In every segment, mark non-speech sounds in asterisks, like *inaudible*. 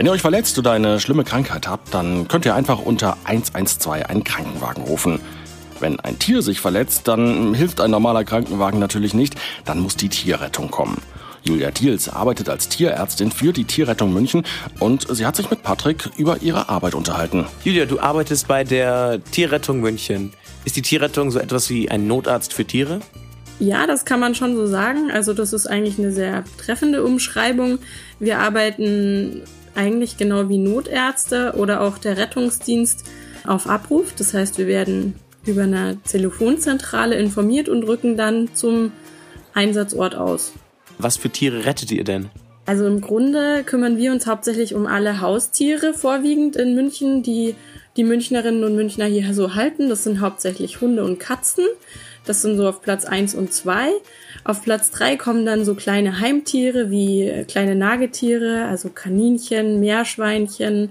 Wenn ihr euch verletzt oder eine schlimme Krankheit habt, dann könnt ihr einfach unter 112 einen Krankenwagen rufen. Wenn ein Tier sich verletzt, dann hilft ein normaler Krankenwagen natürlich nicht, dann muss die Tierrettung kommen. Julia Thiels arbeitet als Tierärztin für die Tierrettung München und sie hat sich mit Patrick über ihre Arbeit unterhalten. Julia, du arbeitest bei der Tierrettung München. Ist die Tierrettung so etwas wie ein Notarzt für Tiere? Ja, das kann man schon so sagen. Also das ist eigentlich eine sehr treffende Umschreibung. Wir arbeiten eigentlich genau wie Notärzte oder auch der Rettungsdienst auf Abruf. Das heißt, wir werden über eine Telefonzentrale informiert und rücken dann zum Einsatzort aus. Was für Tiere rettet ihr denn? Also im Grunde kümmern wir uns hauptsächlich um alle Haustiere vorwiegend in München, die die Münchnerinnen und Münchner hier so halten. Das sind hauptsächlich Hunde und Katzen. Das sind so auf Platz 1 und 2. Auf Platz 3 kommen dann so kleine Heimtiere wie kleine Nagetiere, also Kaninchen, Meerschweinchen,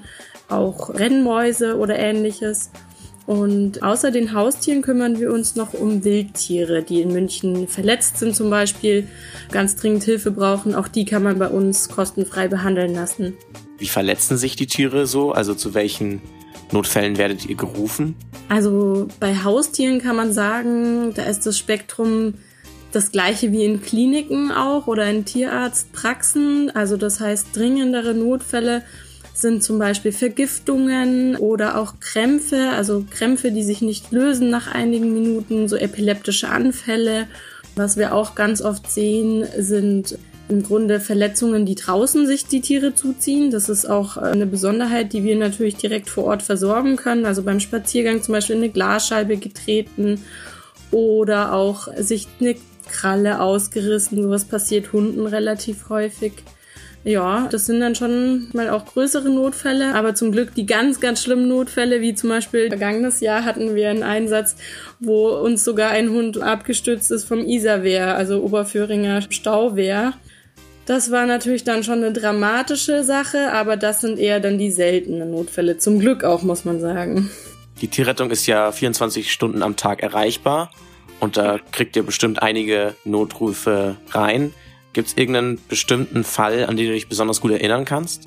auch Rennmäuse oder ähnliches. Und außer den Haustieren kümmern wir uns noch um Wildtiere, die in München verletzt sind zum Beispiel, ganz dringend Hilfe brauchen. Auch die kann man bei uns kostenfrei behandeln lassen. Wie verletzen sich die Tiere so? Also zu welchen Notfällen werdet ihr gerufen? Also bei Haustieren kann man sagen, da ist das Spektrum das gleiche wie in Kliniken auch oder in Tierarztpraxen. Also das heißt dringendere Notfälle sind zum Beispiel Vergiftungen oder auch Krämpfe, also Krämpfe, die sich nicht lösen nach einigen Minuten, so epileptische Anfälle. Was wir auch ganz oft sehen, sind im Grunde Verletzungen, die draußen sich die Tiere zuziehen. Das ist auch eine Besonderheit, die wir natürlich direkt vor Ort versorgen können. Also beim Spaziergang zum Beispiel eine Glasscheibe getreten oder auch sich eine Kralle ausgerissen. Sowas passiert Hunden relativ häufig. Ja, das sind dann schon mal auch größere Notfälle, aber zum Glück die ganz, ganz schlimmen Notfälle, wie zum Beispiel vergangenes Jahr hatten wir einen Einsatz, wo uns sogar ein Hund abgestürzt ist vom Isarwehr, also Oberföhringer Stauwehr. Das war natürlich dann schon eine dramatische Sache, aber das sind eher dann die seltenen Notfälle. Zum Glück auch, muss man sagen. Die Tierrettung ist ja 24 Stunden am Tag erreichbar und da kriegt ihr bestimmt einige Notrufe rein. Gibt es irgendeinen bestimmten Fall, an den du dich besonders gut erinnern kannst?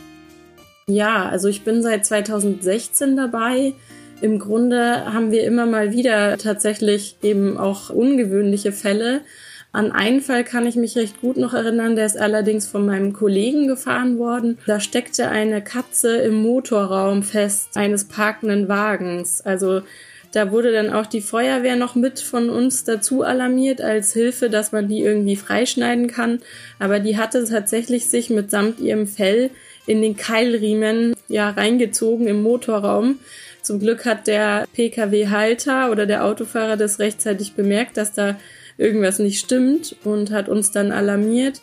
Ja, also ich bin seit 2016 dabei. Im Grunde haben wir immer mal wieder tatsächlich eben auch ungewöhnliche Fälle. An einen Fall kann ich mich recht gut noch erinnern, der ist allerdings von meinem Kollegen gefahren worden. Da steckte eine Katze im Motorraum fest eines parkenden Wagens. Also da wurde dann auch die Feuerwehr noch mit von uns dazu alarmiert als Hilfe, dass man die irgendwie freischneiden kann. Aber die hatte tatsächlich sich mitsamt ihrem Fell in den Keilriemen ja reingezogen im Motorraum. Zum Glück hat der Pkw-Halter oder der Autofahrer das rechtzeitig bemerkt, dass da irgendwas nicht stimmt und hat uns dann alarmiert.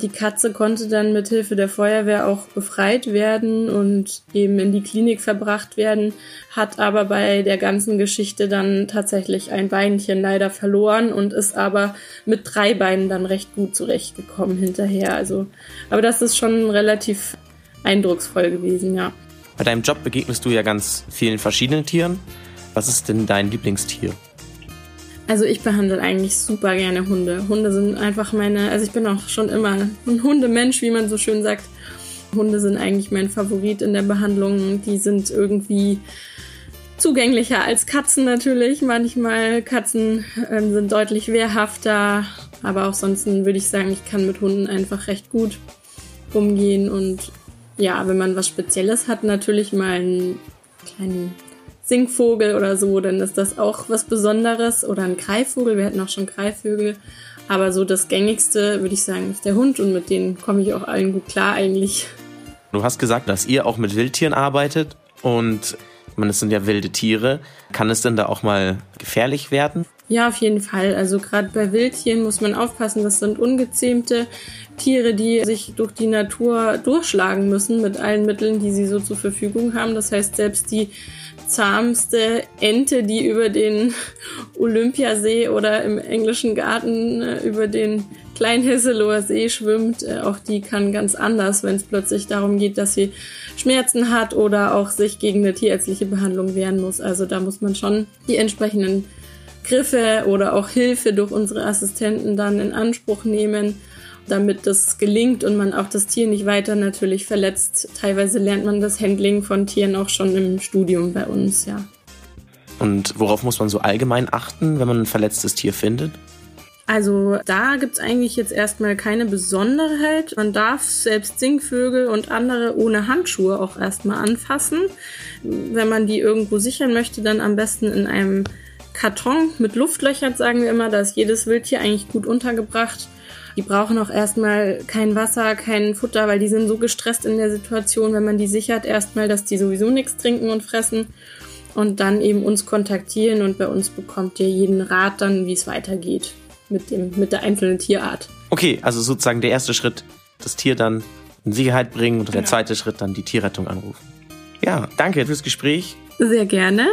Die Katze konnte dann mit Hilfe der Feuerwehr auch befreit werden und eben in die Klinik verbracht werden, hat aber bei der ganzen Geschichte dann tatsächlich ein Beinchen leider verloren und ist aber mit drei Beinen dann recht gut zurechtgekommen hinterher. Also, aber das ist schon relativ eindrucksvoll gewesen, ja. Bei deinem Job begegnest du ja ganz vielen verschiedenen Tieren. Was ist denn dein Lieblingstier? Also ich behandle eigentlich super gerne Hunde. Hunde sind einfach meine, also ich bin auch schon immer ein Hundemensch, wie man so schön sagt. Hunde sind eigentlich mein Favorit in der Behandlung. Die sind irgendwie zugänglicher als Katzen natürlich. Manchmal Katzen äh, sind deutlich wehrhafter, aber auch sonst würde ich sagen, ich kann mit Hunden einfach recht gut umgehen und ja, wenn man was Spezielles hat, natürlich mal einen kleinen Singvogel oder so, dann ist das auch was Besonderes. Oder ein Greifvogel, wir hatten auch schon Greifvögel. Aber so das gängigste, würde ich sagen, ist der Hund und mit denen komme ich auch allen gut klar eigentlich. Du hast gesagt, dass ihr auch mit Wildtieren arbeitet und meine, es sind ja wilde Tiere. Kann es denn da auch mal gefährlich werden? Ja, auf jeden Fall. Also gerade bei Wildtieren muss man aufpassen, das sind ungezähmte Tiere, die sich durch die Natur durchschlagen müssen mit allen Mitteln, die sie so zur Verfügung haben. Das heißt, selbst die zahmste Ente, die über den *laughs* Olympiasee oder im englischen Garten äh, über den Kleinhesseloher See schwimmt, äh, auch die kann ganz anders, wenn es plötzlich darum geht, dass sie Schmerzen hat oder auch sich gegen eine tierärztliche Behandlung wehren muss. Also da muss man schon die entsprechenden Griffe oder auch Hilfe durch unsere Assistenten dann in Anspruch nehmen. damit das gelingt und man auch das Tier nicht weiter natürlich verletzt. Teilweise lernt man das Handling von Tieren auch schon im Studium bei uns, ja. Und worauf muss man so allgemein achten, wenn man ein verletztes Tier findet? Also da gibt's eigentlich jetzt erstmal keine Besonderheit. Man darf selbst Singvögel und andere ohne Handschuhe auch erstmal anfassen. Wenn man die irgendwo sichern möchte, dann am besten in einem Karton mit Luftlöchern, sagen wir immer. Da ist jedes Wildtier eigentlich gut untergebracht. Die brauchen auch erstmal kein Wasser, kein Futter, weil die sind so gestresst in der Situation, wenn man die sichert, erstmal, dass die sowieso nichts trinken und fressen und dann eben uns kontaktieren und bei uns bekommt ihr jeden Rat dann, wie es weitergeht mit, dem, mit der einzelnen Tierart. Okay, also sozusagen der erste Schritt, das Tier dann in Sicherheit bringen und der genau. zweite Schritt dann die Tierrettung anrufen. Ja, danke fürs Gespräch. Sehr gerne.